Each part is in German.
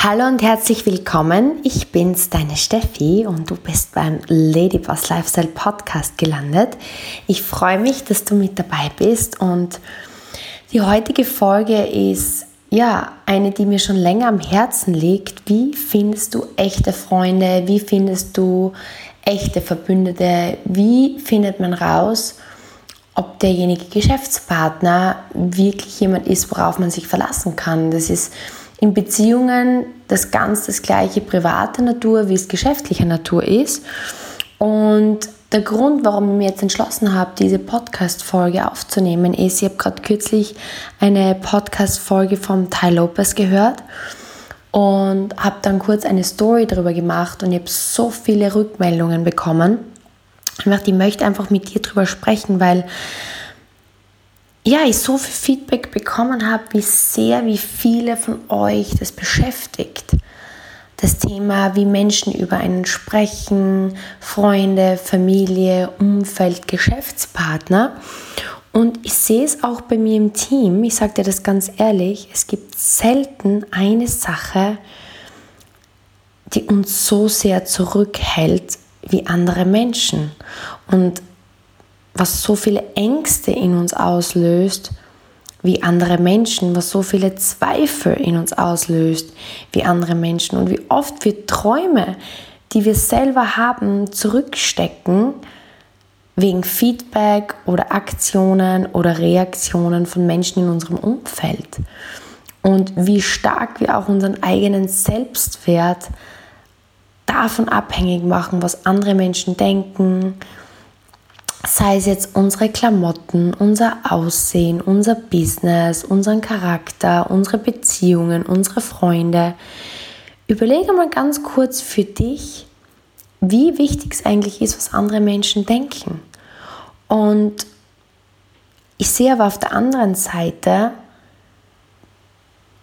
Hallo und herzlich willkommen. Ich bin's, deine Steffi und du bist beim Ladyboss Lifestyle Podcast gelandet. Ich freue mich, dass du mit dabei bist und die heutige Folge ist ja eine, die mir schon länger am Herzen liegt. Wie findest du echte Freunde? Wie findest du echte Verbündete? Wie findet man raus, ob derjenige Geschäftspartner wirklich jemand ist, worauf man sich verlassen kann? Das ist in Beziehungen das ganz das gleiche private Natur, wie es geschäftlicher Natur ist. Und der Grund, warum ich mir jetzt entschlossen habe, diese Podcast-Folge aufzunehmen, ist, ich habe gerade kürzlich eine Podcast-Folge vom Ty Lopez gehört und habe dann kurz eine Story darüber gemacht und ich habe so viele Rückmeldungen bekommen. Ich möchte einfach mit dir darüber sprechen, weil ja, ich so viel Feedback bekommen habe, wie sehr, wie viele von euch das beschäftigt. Das Thema, wie Menschen über einen sprechen, Freunde, Familie, Umfeld, Geschäftspartner. Und ich sehe es auch bei mir im Team, ich sage dir das ganz ehrlich, es gibt selten eine Sache, die uns so sehr zurückhält wie andere Menschen. Und was so viele Ängste in uns auslöst, wie andere Menschen, was so viele Zweifel in uns auslöst, wie andere Menschen und wie oft wir Träume, die wir selber haben, zurückstecken wegen Feedback oder Aktionen oder Reaktionen von Menschen in unserem Umfeld. Und wie stark wir auch unseren eigenen Selbstwert davon abhängig machen, was andere Menschen denken, sei es jetzt unsere Klamotten, unser Aussehen, unser Business, unseren Charakter, unsere Beziehungen, unsere Freunde. Überlege mal ganz kurz für dich, wie wichtig es eigentlich ist, was andere Menschen denken. Und ich sehe aber auf der anderen Seite,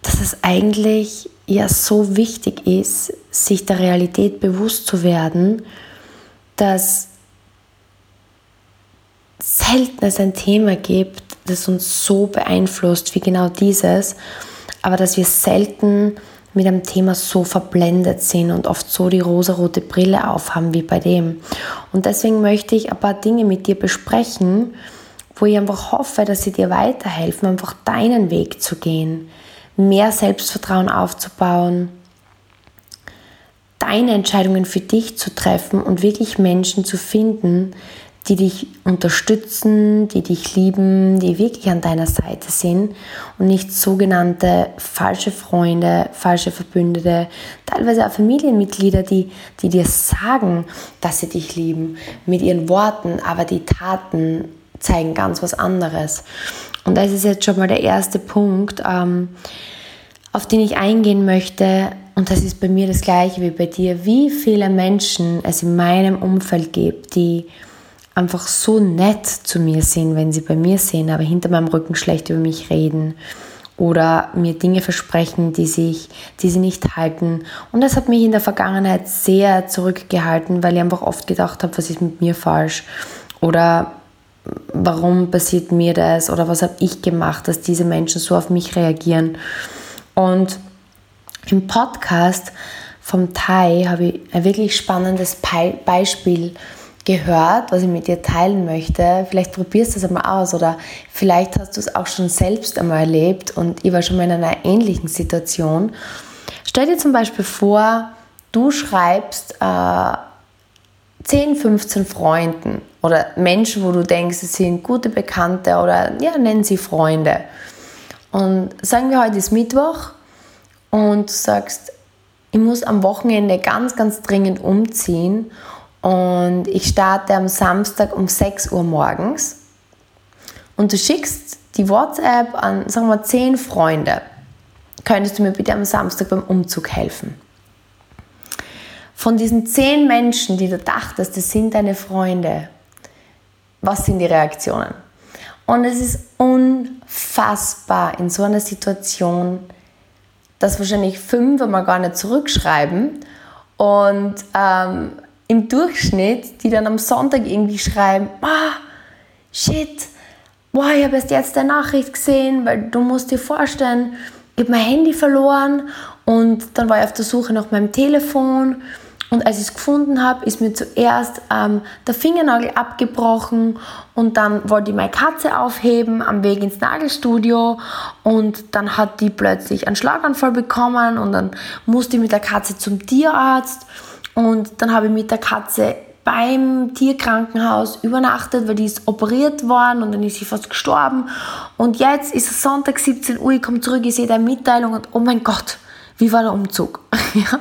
dass es eigentlich ja so wichtig ist, sich der Realität bewusst zu werden, dass selten es ein Thema gibt, das uns so beeinflusst wie genau dieses, aber dass wir selten mit einem Thema so verblendet sind und oft so die rosarote Brille aufhaben wie bei dem. Und deswegen möchte ich ein paar Dinge mit dir besprechen, wo ich einfach hoffe, dass sie dir weiterhelfen, einfach deinen Weg zu gehen, mehr Selbstvertrauen aufzubauen, deine Entscheidungen für dich zu treffen und wirklich Menschen zu finden, die dich unterstützen, die dich lieben, die wirklich an deiner Seite sind und nicht sogenannte falsche Freunde, falsche Verbündete, teilweise auch Familienmitglieder, die, die dir sagen, dass sie dich lieben mit ihren Worten, aber die Taten zeigen ganz was anderes. Und das ist jetzt schon mal der erste Punkt, ähm, auf den ich eingehen möchte. Und das ist bei mir das gleiche wie bei dir. Wie viele Menschen es in meinem Umfeld gibt, die einfach so nett zu mir sind, wenn sie bei mir sind, aber hinter meinem Rücken schlecht über mich reden oder mir Dinge versprechen, die, sich, die sie nicht halten. Und das hat mich in der Vergangenheit sehr zurückgehalten, weil ich einfach oft gedacht habe, was ist mit mir falsch oder warum passiert mir das oder was habe ich gemacht, dass diese Menschen so auf mich reagieren. Und im Podcast vom Thai habe ich ein wirklich spannendes Beispiel gehört, was ich mit dir teilen möchte. Vielleicht probierst du es einmal aus oder vielleicht hast du es auch schon selbst einmal erlebt und ich war schon mal in einer ähnlichen Situation. Stell dir zum Beispiel vor, du schreibst äh, 10, 15 Freunden oder Menschen, wo du denkst, sie sind gute Bekannte oder ja, nennen sie Freunde. Und sagen wir, heute ist Mittwoch und du sagst, ich muss am Wochenende ganz, ganz dringend umziehen und ich starte am Samstag um 6 Uhr morgens. Und du schickst die WhatsApp an, sagen wir, 10 Freunde. Könntest du mir bitte am Samstag beim Umzug helfen? Von diesen 10 Menschen, die du dachtest, das sind deine Freunde, was sind die Reaktionen? Und es ist unfassbar in so einer Situation, dass wahrscheinlich fünf einmal gar nicht zurückschreiben und ähm, im Durchschnitt, die dann am Sonntag irgendwie schreiben, ah, shit, boah, ich habe erst jetzt eine Nachricht gesehen, weil du musst dir vorstellen, ich habe mein Handy verloren und dann war ich auf der Suche nach meinem Telefon und als ich es gefunden habe, ist mir zuerst ähm, der Fingernagel abgebrochen und dann wollte ich meine Katze aufheben am Weg ins Nagelstudio und dann hat die plötzlich einen Schlaganfall bekommen und dann musste ich mit der Katze zum Tierarzt und dann habe ich mit der Katze beim Tierkrankenhaus übernachtet, weil die ist operiert worden und dann ist sie fast gestorben. Und jetzt ist es Sonntag 17 Uhr, ich komme zurück, ich sehe eine Mitteilung und oh mein Gott, wie war der Umzug? ja?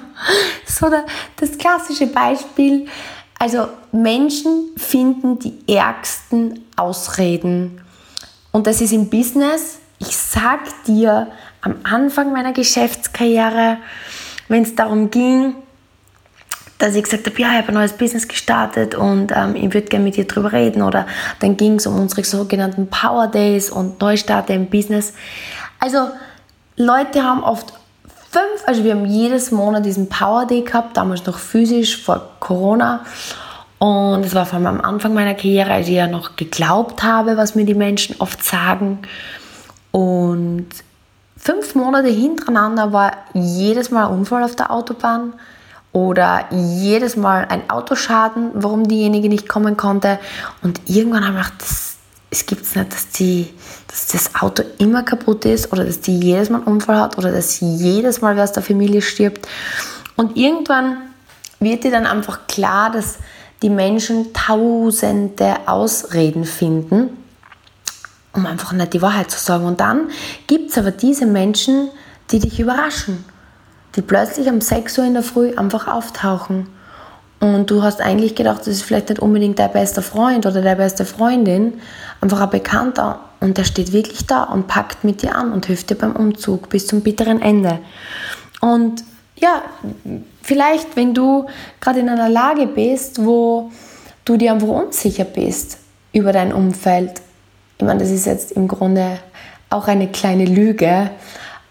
So der, das klassische Beispiel. Also Menschen finden die ärgsten Ausreden. Und das ist im Business. Ich sag dir, am Anfang meiner Geschäftskarriere, wenn es darum ging, dass ich gesagt habe, ja, ich habe ein neues Business gestartet und ähm, ich würde gerne mit dir drüber reden. Oder dann ging es um unsere sogenannten Power Days und Neustarte im Business. Also Leute haben oft fünf, also wir haben jedes Monat diesen Power Day gehabt, damals noch physisch vor Corona. Und es war vor allem am Anfang meiner Karriere, als ich ja noch geglaubt habe, was mir die Menschen oft sagen. Und fünf Monate hintereinander war jedes Mal ein Unfall auf der Autobahn oder jedes Mal ein Autoschaden, warum diejenige nicht kommen konnte. Und irgendwann habe ich gedacht, das es gibt es nicht, dass, die, dass das Auto immer kaputt ist oder dass die jedes Mal einen Unfall hat oder dass jedes Mal wer aus der Familie stirbt. Und irgendwann wird dir dann einfach klar, dass die Menschen tausende Ausreden finden, um einfach nicht die Wahrheit zu sagen. Und dann gibt es aber diese Menschen, die dich überraschen, die plötzlich um 6 Uhr in der Früh einfach auftauchen und du hast eigentlich gedacht, das ist vielleicht nicht unbedingt dein bester Freund oder deine beste Freundin, einfach ein Bekannter. Und der steht wirklich da und packt mit dir an und hilft dir beim Umzug bis zum bitteren Ende. Und ja, vielleicht, wenn du gerade in einer Lage bist, wo du dir einfach unsicher bist über dein Umfeld, ich meine, das ist jetzt im Grunde auch eine kleine Lüge,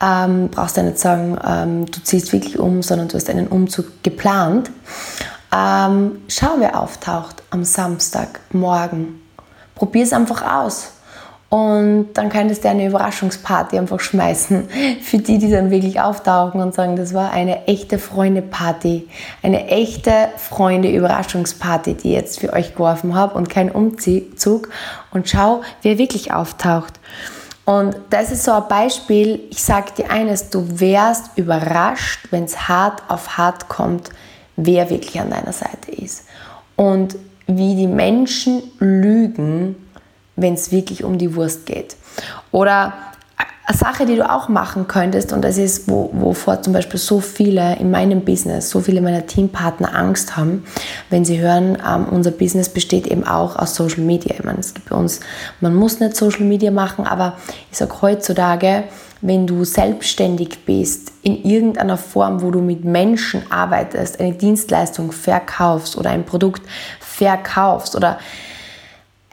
ähm, brauchst du nicht sagen, ähm, du ziehst wirklich um, sondern du hast einen Umzug geplant. Ähm, schau, wer auftaucht am Samstagmorgen. Probier es einfach aus. Und dann könntest du eine Überraschungsparty einfach schmeißen für die, die dann wirklich auftauchen und sagen, das war eine echte Freunde-Party, eine echte Freunde-Überraschungsparty, die ich jetzt für euch geworfen habe und kein Umzug. Und schau, wer wirklich auftaucht. Und das ist so ein Beispiel. Ich sage dir eines, du wärst überrascht, wenn es hart auf hart kommt, wer wirklich an deiner Seite ist. Und wie die Menschen lügen, wenn es wirklich um die Wurst geht. Oder eine Sache, die du auch machen könntest, und das ist, wo, wovor zum Beispiel so viele in meinem Business, so viele meiner Teampartner Angst haben, wenn sie hören, ähm, unser Business besteht eben auch aus Social Media. Ich meine, es gibt bei uns, man muss nicht Social Media machen, aber ich sage heutzutage, wenn du selbstständig bist, in irgendeiner Form, wo du mit Menschen arbeitest, eine Dienstleistung verkaufst oder ein Produkt verkaufst oder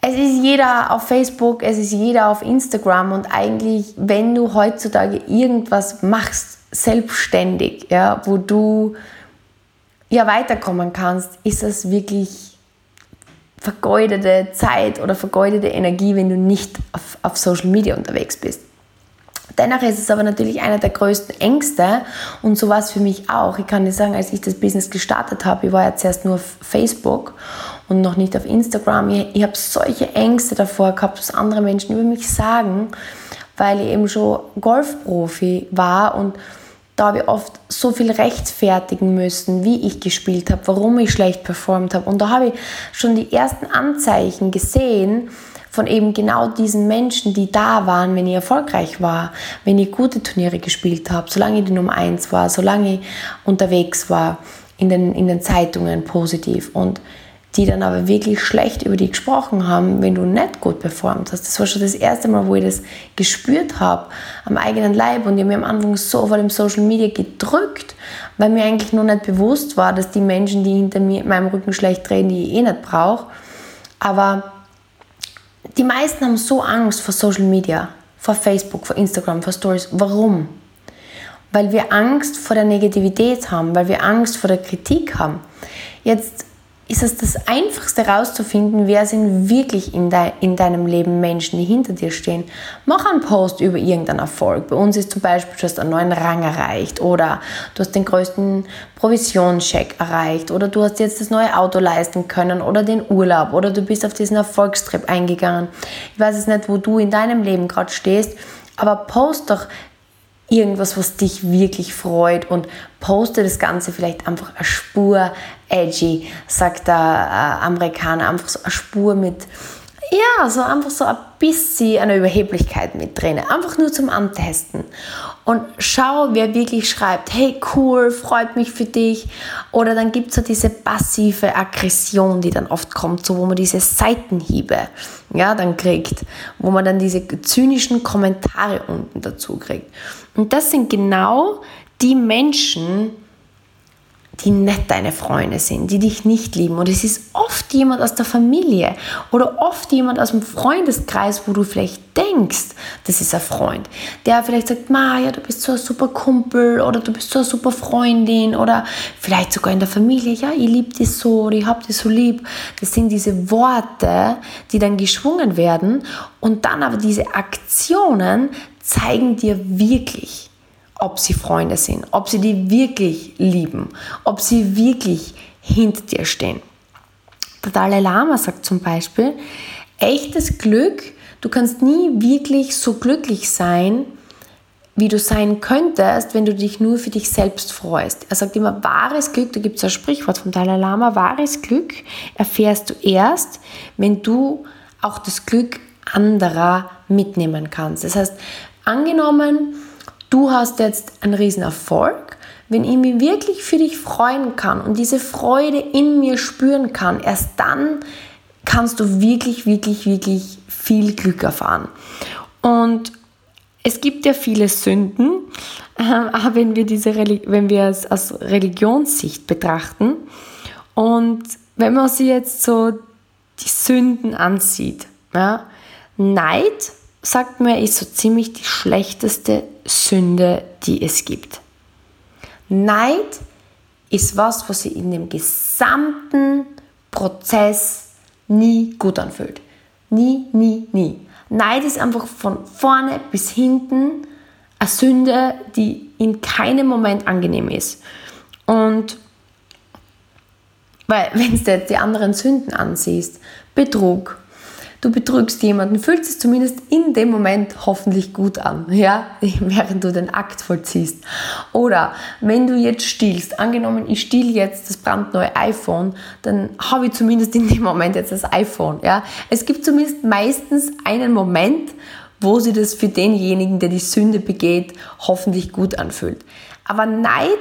es ist jeder auf Facebook, es ist jeder auf Instagram und eigentlich, wenn du heutzutage irgendwas machst, selbstständig, ja, wo du ja weiterkommen kannst, ist das wirklich vergeudete Zeit oder vergeudete Energie, wenn du nicht auf, auf Social Media unterwegs bist. Dennoch ist es aber natürlich einer der größten Ängste und so war es für mich auch. Ich kann dir sagen, als ich das Business gestartet habe, ich war ja zuerst nur auf Facebook und noch nicht auf Instagram. Ich, ich habe solche Ängste davor gehabt, was andere Menschen über mich sagen, weil ich eben schon Golfprofi war und da habe ich oft so viel rechtfertigen müssen, wie ich gespielt habe, warum ich schlecht performt habe. Und da habe ich schon die ersten Anzeichen gesehen, von eben genau diesen Menschen, die da waren, wenn ich erfolgreich war, wenn ich gute Turniere gespielt habe, solange ich die Nummer 1 war, solange ich unterwegs war in den, in den Zeitungen positiv und die dann aber wirklich schlecht über dich gesprochen haben, wenn du nicht gut performt hast. Das war schon das erste Mal, wo ich das gespürt habe am eigenen Leib und ich habe mir am Anfang so vor dem Social Media gedrückt, weil mir eigentlich noch nicht bewusst war, dass die Menschen, die hinter mir in meinem Rücken schlecht reden, die ich eh nicht brauche, aber die meisten haben so Angst vor Social Media, vor Facebook, vor Instagram, vor Stories. Warum? Weil wir Angst vor der Negativität haben, weil wir Angst vor der Kritik haben. Jetzt ist es das Einfachste herauszufinden, wer sind wirklich in, de in deinem Leben Menschen, die hinter dir stehen. Mach einen Post über irgendeinen Erfolg. Bei uns ist zum Beispiel, du hast einen neuen Rang erreicht oder du hast den größten Provisionscheck erreicht oder du hast jetzt das neue Auto leisten können oder den Urlaub oder du bist auf diesen Erfolgstrip eingegangen. Ich weiß jetzt nicht, wo du in deinem Leben gerade stehst, aber post doch irgendwas, was dich wirklich freut und poste das Ganze vielleicht einfach eine Spur edgy, sagt der äh, Amerikaner, einfach so eine Spur mit, ja, so einfach so ein bisschen eine Überheblichkeit mit drin, einfach nur zum Antesten. Und schau, wer wirklich schreibt, hey cool, freut mich für dich. Oder dann gibt es so diese passive Aggression, die dann oft kommt, so wo man diese Seitenhiebe ja, dann kriegt, wo man dann diese zynischen Kommentare unten dazu kriegt. Und das sind genau die Menschen, die nicht deine Freunde sind, die dich nicht lieben. Und es ist oft jemand aus der Familie oder oft jemand aus dem Freundeskreis, wo du vielleicht denkst, das ist ein Freund, der vielleicht sagt, Maja, du bist so ein super Kumpel oder du bist so eine super Freundin oder vielleicht sogar in der Familie, ja, ich liebe dich so oder ich hab dich so lieb. Das sind diese Worte, die dann geschwungen werden und dann aber diese Aktionen zeigen dir wirklich, ob sie Freunde sind, ob sie die wirklich lieben, ob sie wirklich hinter dir stehen. Der Dalai Lama sagt zum Beispiel, echtes Glück, du kannst nie wirklich so glücklich sein, wie du sein könntest, wenn du dich nur für dich selbst freust. Er sagt immer, wahres Glück, da gibt es ein Sprichwort vom Dalai Lama, wahres Glück erfährst du erst, wenn du auch das Glück anderer mitnehmen kannst. Das heißt, angenommen, du hast jetzt einen riesen Erfolg, wenn ich mich wirklich für dich freuen kann und diese Freude in mir spüren kann, erst dann kannst du wirklich, wirklich, wirklich viel Glück erfahren. Und es gibt ja viele Sünden, äh, wenn wir, diese, wenn wir es aus Religionssicht betrachten. Und wenn man sich jetzt so die Sünden ansieht, ja, Neid sagt mir, ist so ziemlich die schlechteste Sünde, die es gibt. Neid ist was, was sich in dem gesamten Prozess nie gut anfühlt. Nie, nie, nie. Neid ist einfach von vorne bis hinten eine Sünde, die in keinem Moment angenehm ist. Und weil, wenn du jetzt die anderen Sünden ansiehst, Betrug, du betrügst jemanden, fühlt es zumindest in dem Moment hoffentlich gut an, ja, während du den Akt vollziehst. Oder wenn du jetzt stiehlst, angenommen, ich stiehl jetzt das brandneue iPhone, dann habe ich zumindest in dem Moment jetzt das iPhone, ja. Es gibt zumindest meistens einen Moment, wo sich das für denjenigen, der die Sünde begeht, hoffentlich gut anfühlt. Aber Neid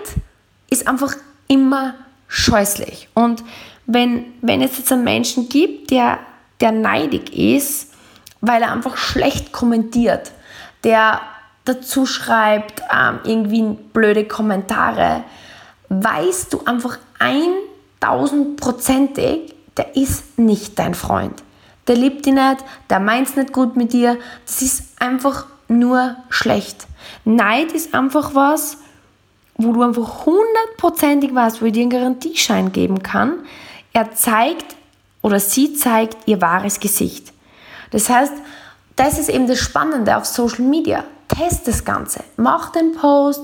ist einfach immer scheußlich. Und wenn, wenn es jetzt einen Menschen gibt, der der neidig ist, weil er einfach schlecht kommentiert, der dazu schreibt ähm, irgendwie blöde Kommentare, weißt du einfach 1000%ig, der ist nicht dein Freund. Der liebt dich nicht, der meint es nicht gut mit dir. Das ist einfach nur schlecht. Neid ist einfach was, wo du einfach hundertprozentig weißt, wo ich dir einen Garantieschein geben kann. Er zeigt oder sie zeigt ihr wahres Gesicht. Das heißt, das ist eben das Spannende auf Social Media. Test das Ganze. Mach den Post,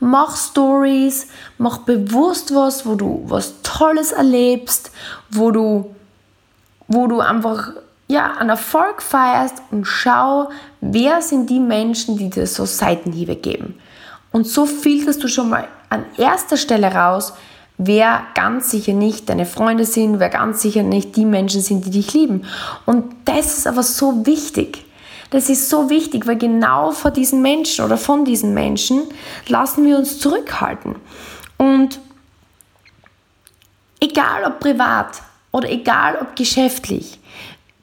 mach Stories, mach bewusst was, wo du was Tolles erlebst, wo du, wo du einfach ja, einen Erfolg feierst und schau, wer sind die Menschen, die dir so Seitenhiebe geben. Und so filterst du schon mal an erster Stelle raus, wer ganz sicher nicht deine Freunde sind, wer ganz sicher nicht die Menschen sind, die dich lieben. Und das ist aber so wichtig. Das ist so wichtig, weil genau vor diesen Menschen oder von diesen Menschen lassen wir uns zurückhalten. Und egal ob privat oder egal ob geschäftlich,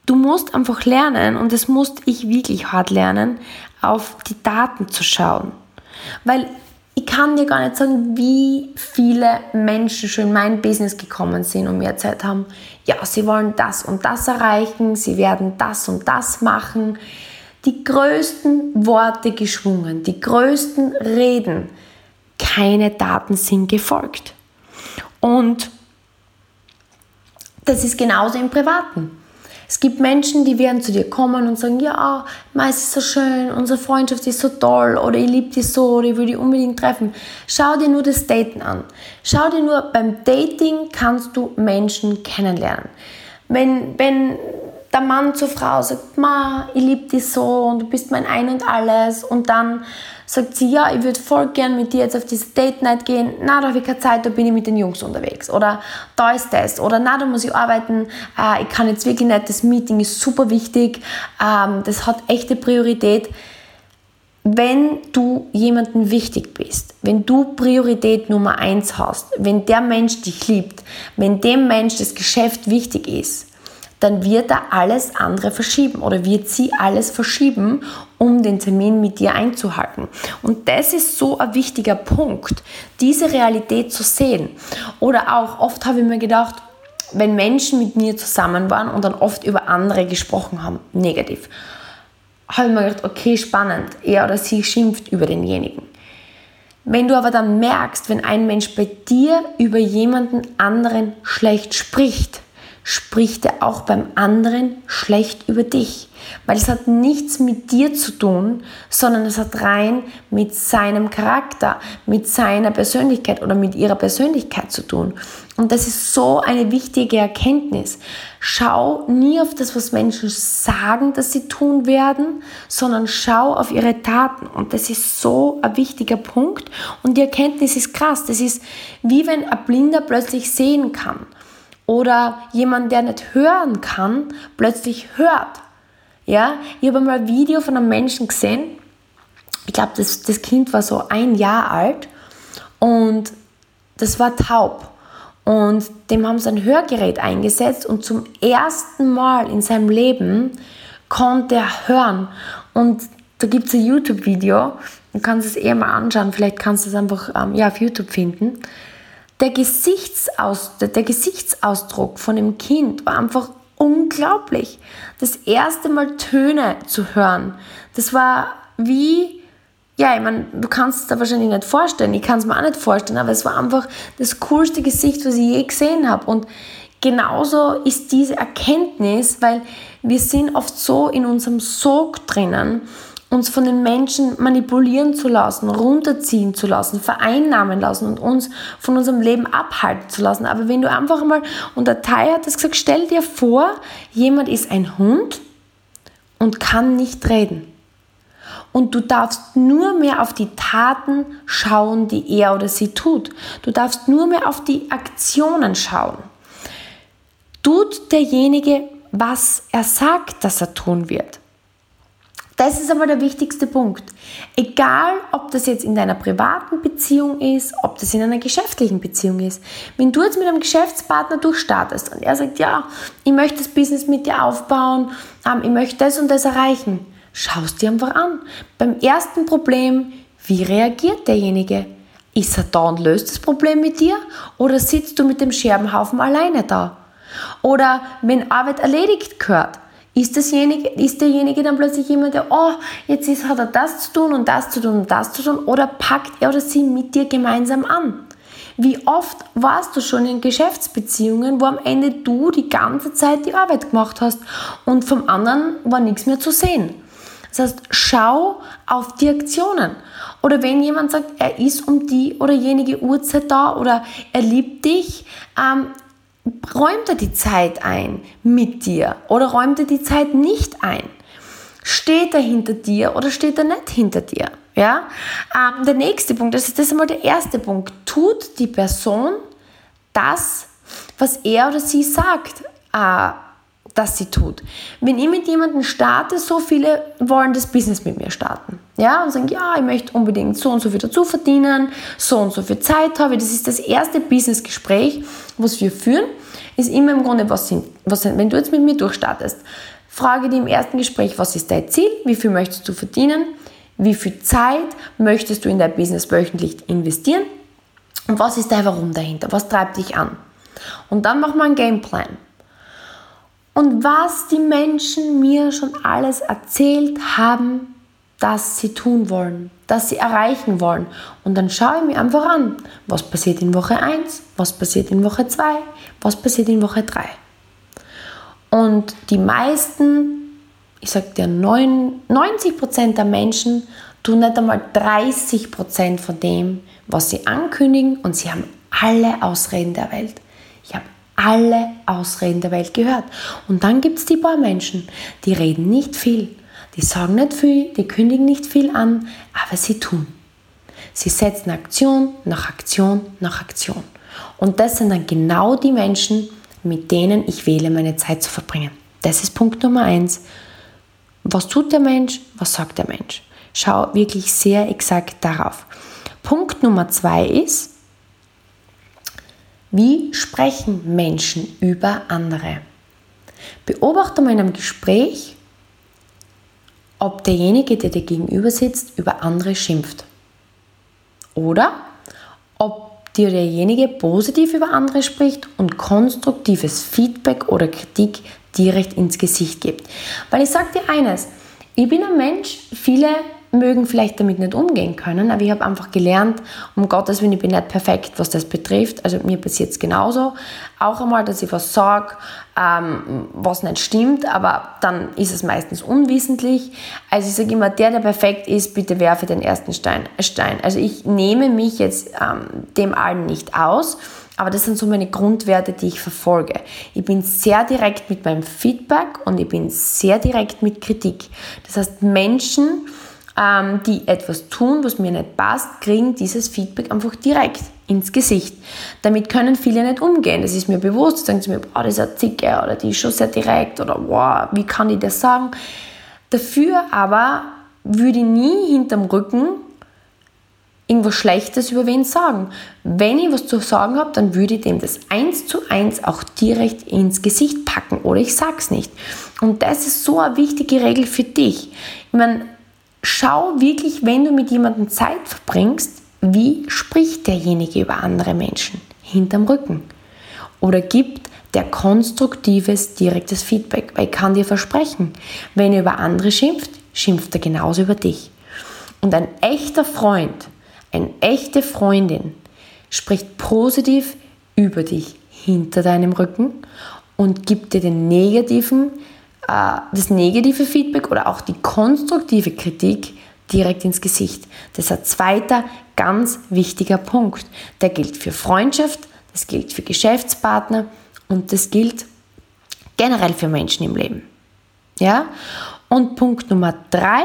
du musst einfach lernen, und das musste ich wirklich hart lernen, auf die Daten zu schauen. Weil ich kann dir gar nicht sagen, wie viele Menschen schon in mein Business gekommen sind und mir erzählt haben, ja, sie wollen das und das erreichen, sie werden das und das machen. Die größten Worte geschwungen, die größten Reden, keine Daten sind gefolgt. Und Das ist genauso im Privaten. Es gibt Menschen, die werden zu dir kommen und sagen, ja, meist ist so schön, unsere Freundschaft ist so toll oder ich liebe dich so oder ich will dich unbedingt treffen. Schau dir nur das Daten an. Schau dir nur, beim Dating kannst du Menschen kennenlernen. Wenn, wenn der Mann zur Frau sagt, Ma, ich liebe dich so und du bist mein Ein und Alles und dann sagt sie, ja, ich würde voll gern mit dir jetzt auf diese Date Night gehen. Na, da habe ich keine Zeit, da bin ich mit den Jungs unterwegs. Oder da ist das. Oder na, da muss ich arbeiten. Äh, ich kann jetzt wirklich nicht, das Meeting ist super wichtig. Ähm, das hat echte Priorität. Wenn du jemanden wichtig bist, wenn du Priorität Nummer eins hast, wenn der Mensch dich liebt, wenn dem Mensch das Geschäft wichtig ist, dann wird er alles andere verschieben oder wird sie alles verschieben, um den Termin mit dir einzuhalten. Und das ist so ein wichtiger Punkt, diese Realität zu sehen. Oder auch oft habe ich mir gedacht, wenn Menschen mit mir zusammen waren und dann oft über andere gesprochen haben, negativ, habe ich mir gedacht, okay, spannend, er oder sie schimpft über denjenigen. Wenn du aber dann merkst, wenn ein Mensch bei dir über jemanden anderen schlecht spricht, spricht er auch beim anderen schlecht über dich. Weil es hat nichts mit dir zu tun, sondern es hat rein mit seinem Charakter, mit seiner Persönlichkeit oder mit ihrer Persönlichkeit zu tun. Und das ist so eine wichtige Erkenntnis. Schau nie auf das, was Menschen sagen, dass sie tun werden, sondern schau auf ihre Taten. Und das ist so ein wichtiger Punkt. Und die Erkenntnis ist krass. Das ist wie wenn ein Blinder plötzlich sehen kann. Oder jemand, der nicht hören kann, plötzlich hört. Ja, ich habe mal ein Video von einem Menschen gesehen. Ich glaube, das, das Kind war so ein Jahr alt und das war taub. Und dem haben sie ein Hörgerät eingesetzt und zum ersten Mal in seinem Leben konnte er hören. Und da gibt es ein YouTube-Video, du kannst es eher mal anschauen, vielleicht kannst du es einfach ähm, ja, auf YouTube finden der, Gesichtsaus, der Gesichtsausdruck von dem Kind war einfach unglaublich. Das erste Mal Töne zu hören, das war wie, ja, ich meine, du kannst es dir wahrscheinlich nicht vorstellen, ich kann es mir auch nicht vorstellen, aber es war einfach das coolste Gesicht, was ich je gesehen habe. Und genauso ist diese Erkenntnis, weil wir sind oft so in unserem Sog drinnen, uns von den Menschen manipulieren zu lassen, runterziehen zu lassen, vereinnahmen lassen und uns von unserem Leben abhalten zu lassen. Aber wenn du einfach mal, und der Thai hat gesagt, stell dir vor, jemand ist ein Hund und kann nicht reden. Und du darfst nur mehr auf die Taten schauen, die er oder sie tut. Du darfst nur mehr auf die Aktionen schauen. Tut derjenige, was er sagt, dass er tun wird? Das ist aber der wichtigste Punkt. Egal, ob das jetzt in deiner privaten Beziehung ist, ob das in einer geschäftlichen Beziehung ist. Wenn du jetzt mit einem Geschäftspartner durchstartest und er sagt, ja, ich möchte das Business mit dir aufbauen, ähm, ich möchte das und das erreichen, schaust dir einfach an. Beim ersten Problem, wie reagiert derjenige? Ist er da und löst das Problem mit dir oder sitzt du mit dem Scherbenhaufen alleine da? Oder wenn Arbeit erledigt gehört, ist, dasjenige, ist derjenige dann plötzlich jemand, der, oh, jetzt ist, hat er das zu tun und das zu tun und das zu tun, oder packt er oder sie mit dir gemeinsam an? Wie oft warst du schon in Geschäftsbeziehungen, wo am Ende du die ganze Zeit die Arbeit gemacht hast und vom anderen war nichts mehr zu sehen? Das heißt, schau auf die Aktionen. Oder wenn jemand sagt, er ist um die oder jenige Uhrzeit da oder er liebt dich, ähm, räumt er die Zeit ein mit dir oder räumt er die Zeit nicht ein? Steht er hinter dir oder steht er nicht hinter dir? Ja? Ähm, der nächste Punkt, das ist einmal der erste Punkt. Tut die Person das, was er oder sie sagt, äh, dass sie tut. Wenn ich mit jemandem starte, so viele wollen das Business mit mir starten. Ja, und sagen, ja, ich möchte unbedingt so und so viel dazu verdienen, so und so viel Zeit habe. Das ist das erste Businessgespräch, was wir führen, ist immer im Grunde, was sind, was sind, wenn du jetzt mit mir durchstartest, frage dir im ersten Gespräch, was ist dein Ziel, wie viel möchtest du verdienen, wie viel Zeit möchtest du in dein Business wöchentlich investieren und was ist dein Warum dahinter, was treibt dich an. Und dann machen wir einen Gameplan und was die Menschen mir schon alles erzählt haben, dass sie tun wollen, dass sie erreichen wollen. Und dann schaue ich mir einfach an, was passiert in Woche 1, was passiert in Woche 2, was passiert in Woche 3. Und die meisten, ich sage dir, 90% der Menschen tun nicht einmal 30% von dem, was sie ankündigen und sie haben alle Ausreden der Welt. Ich habe alle Ausreden der Welt gehört. Und dann gibt es die paar Menschen, die reden nicht viel, die sagen nicht viel, die kündigen nicht viel an, aber sie tun. Sie setzen Aktion nach Aktion nach Aktion. Und das sind dann genau die Menschen, mit denen ich wähle, meine Zeit zu verbringen. Das ist Punkt Nummer eins. Was tut der Mensch? Was sagt der Mensch? Schau wirklich sehr exakt darauf. Punkt Nummer zwei ist, wie sprechen Menschen über andere? Beobachte mal in einem Gespräch, ob derjenige, der dir gegenüber sitzt, über andere schimpft. Oder ob dir derjenige positiv über andere spricht und konstruktives Feedback oder Kritik direkt ins Gesicht gibt. Weil ich sage dir eines, ich bin ein Mensch, viele mögen vielleicht damit nicht umgehen können, aber ich habe einfach gelernt, um Gottes Willen, ich bin nicht perfekt, was das betrifft. Also mir passiert es genauso. Auch einmal, dass ich was sage, ähm, was nicht stimmt, aber dann ist es meistens unwissentlich. Also ich sage immer, der, der perfekt ist, bitte werfe den ersten Stein. Stein. Also ich nehme mich jetzt ähm, dem allen nicht aus. Aber das sind so meine Grundwerte, die ich verfolge. Ich bin sehr direkt mit meinem Feedback und ich bin sehr direkt mit Kritik. Das heißt, Menschen, ähm, die etwas tun, was mir nicht passt, kriegen dieses Feedback einfach direkt ins Gesicht. Damit können viele nicht umgehen. Das ist mir bewusst. Sagen sie mir, boah, das ist eine Zicke oder die ist schon sehr direkt oder wow, wie kann ich das sagen? Dafür aber würde ich nie hinterm Rücken irgendwas Schlechtes über wen sagen. Wenn ich was zu sagen habe, dann würde ich dem das eins zu eins auch direkt ins Gesicht packen oder ich sag's nicht. Und das ist so eine wichtige Regel für dich. Ich meine, schau wirklich, wenn du mit jemandem Zeit verbringst, wie spricht derjenige über andere Menschen hinterm Rücken? Oder gibt der konstruktives, direktes Feedback? Weil ich kann dir versprechen, wenn er über andere schimpft, schimpft er genauso über dich. Und ein echter Freund, eine echte Freundin spricht positiv über dich hinter deinem Rücken und gibt dir den negativen das negative Feedback oder auch die konstruktive Kritik direkt ins Gesicht. Das ist ein zweiter ganz wichtiger Punkt. Der gilt für Freundschaft, das gilt für Geschäftspartner und das gilt generell für Menschen im Leben. Ja? Und Punkt Nummer drei,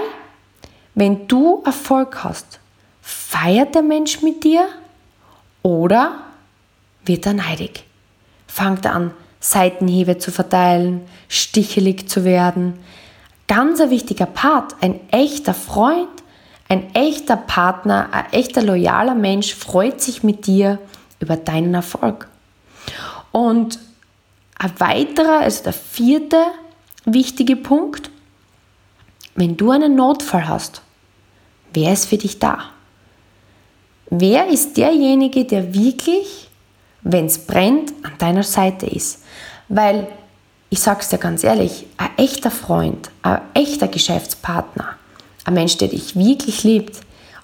wenn du Erfolg hast, feiert der Mensch mit dir oder wird er neidig? Fangt an, Seitenhiebe zu verteilen, stichelig zu werden. Ganz ein wichtiger Part, ein echter Freund, ein echter Partner, ein echter loyaler Mensch freut sich mit dir über deinen Erfolg. Und ein weiterer, also der vierte wichtige Punkt, wenn du einen Notfall hast, wer ist für dich da? Wer ist derjenige, der wirklich wenn es brennt, an deiner Seite ist. Weil, ich sag's dir ganz ehrlich, ein echter Freund, ein echter Geschäftspartner, ein Mensch, der dich wirklich liebt,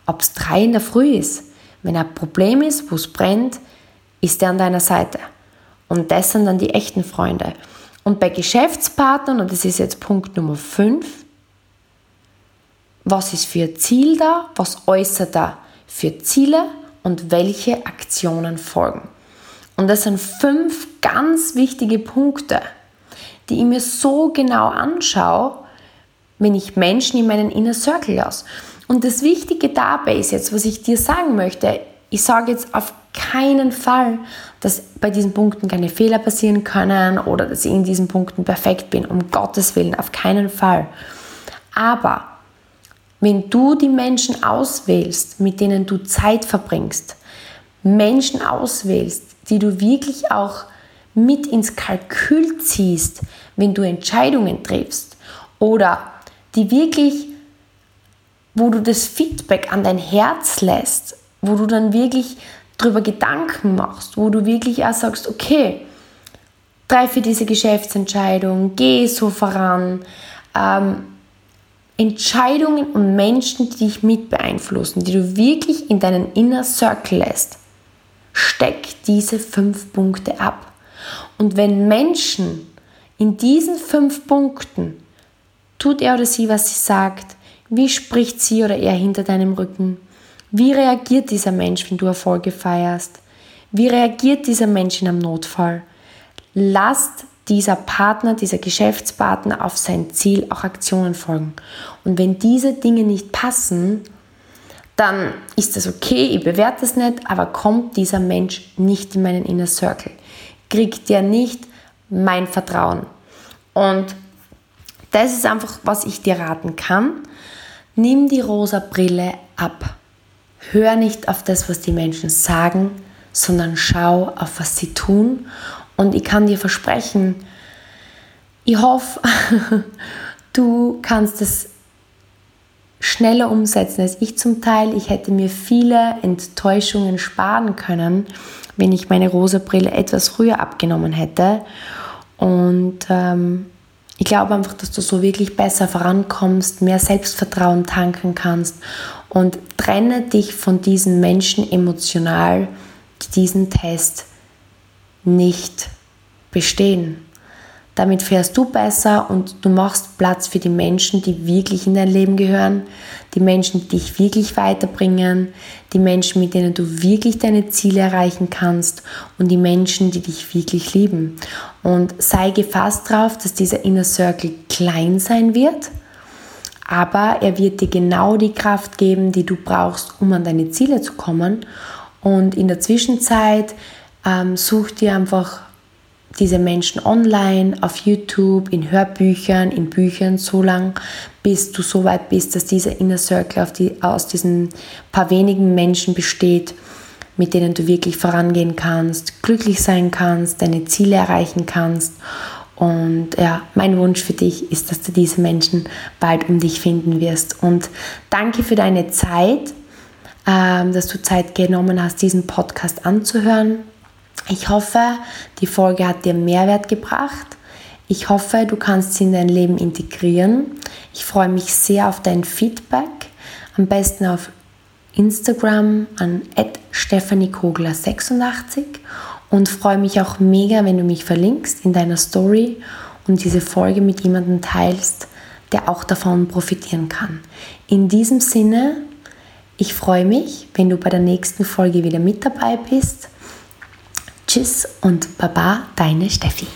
ob es drei in der Früh ist, wenn ein Problem ist, wo es brennt, ist er an deiner Seite. Und das sind dann die echten Freunde. Und bei Geschäftspartnern, und das ist jetzt Punkt Nummer 5, was ist für ein Ziel da, was äußert er für Ziele und welche Aktionen folgen. Und das sind fünf ganz wichtige Punkte, die ich mir so genau anschaue, wenn ich Menschen in meinen Inner Circle lasse. Und das Wichtige dabei ist jetzt, was ich dir sagen möchte, ich sage jetzt auf keinen Fall, dass bei diesen Punkten keine Fehler passieren können oder dass ich in diesen Punkten perfekt bin, um Gottes Willen, auf keinen Fall. Aber wenn du die Menschen auswählst, mit denen du Zeit verbringst, Menschen auswählst, die du wirklich auch mit ins Kalkül ziehst, wenn du Entscheidungen triffst oder die wirklich, wo du das Feedback an dein Herz lässt, wo du dann wirklich darüber Gedanken machst, wo du wirklich auch sagst, okay, treffe diese Geschäftsentscheidung, geh so voran. Ähm, Entscheidungen und Menschen, die dich mit beeinflussen, die du wirklich in deinen Inner Circle lässt. Steck diese fünf Punkte ab. Und wenn Menschen In diesen fünf Punkten tut er oder sie, was sie sagt, wie spricht sie oder er hinter deinem Rücken, wie reagiert dieser Mensch, wenn du Erfolge feierst, wie reagiert dieser Mensch in einem Notfall. Lasst dieser Partner, dieser Geschäftspartner auf sein Ziel auch Aktionen folgen. Und wenn diese Dinge nicht passen, dann ist das okay, ich bewerte es nicht, aber kommt dieser Mensch nicht in meinen Inner Circle, kriegt der nicht mein Vertrauen. Und das ist einfach, was ich dir raten kann. Nimm die rosa Brille ab. Hör nicht auf das, was die Menschen sagen, sondern schau auf, was sie tun. Und ich kann dir versprechen, ich hoffe, du kannst es schneller umsetzen als ich zum Teil. Ich hätte mir viele Enttäuschungen sparen können, wenn ich meine rosa Brille etwas früher abgenommen hätte. Und ähm, ich glaube einfach, dass du so wirklich besser vorankommst, mehr Selbstvertrauen tanken kannst und trenne dich von diesen Menschen emotional, die diesen Test nicht bestehen. Damit fährst du besser und du machst Platz für die Menschen, die wirklich in dein Leben gehören, die Menschen, die dich wirklich weiterbringen, die Menschen, mit denen du wirklich deine Ziele erreichen kannst und die Menschen, die dich wirklich lieben. Und sei gefasst darauf, dass dieser Inner Circle klein sein wird, aber er wird dir genau die Kraft geben, die du brauchst, um an deine Ziele zu kommen. Und in der Zwischenzeit ähm, such dir einfach diese Menschen online, auf YouTube, in Hörbüchern, in Büchern, so lange, bis du so weit bist, dass dieser Inner Circle die, aus diesen paar wenigen Menschen besteht, mit denen du wirklich vorangehen kannst, glücklich sein kannst, deine Ziele erreichen kannst. Und ja, mein Wunsch für dich ist, dass du diese Menschen bald um dich finden wirst. Und danke für deine Zeit, ähm, dass du Zeit genommen hast, diesen Podcast anzuhören. Ich hoffe, die Folge hat dir Mehrwert gebracht. Ich hoffe, du kannst sie in dein Leben integrieren. Ich freue mich sehr auf dein Feedback. Am besten auf Instagram an stephaniekogler86 und freue mich auch mega, wenn du mich verlinkst in deiner Story und diese Folge mit jemandem teilst, der auch davon profitieren kann. In diesem Sinne, ich freue mich, wenn du bei der nächsten Folge wieder mit dabei bist. Tschüss und Baba, deine Steffi.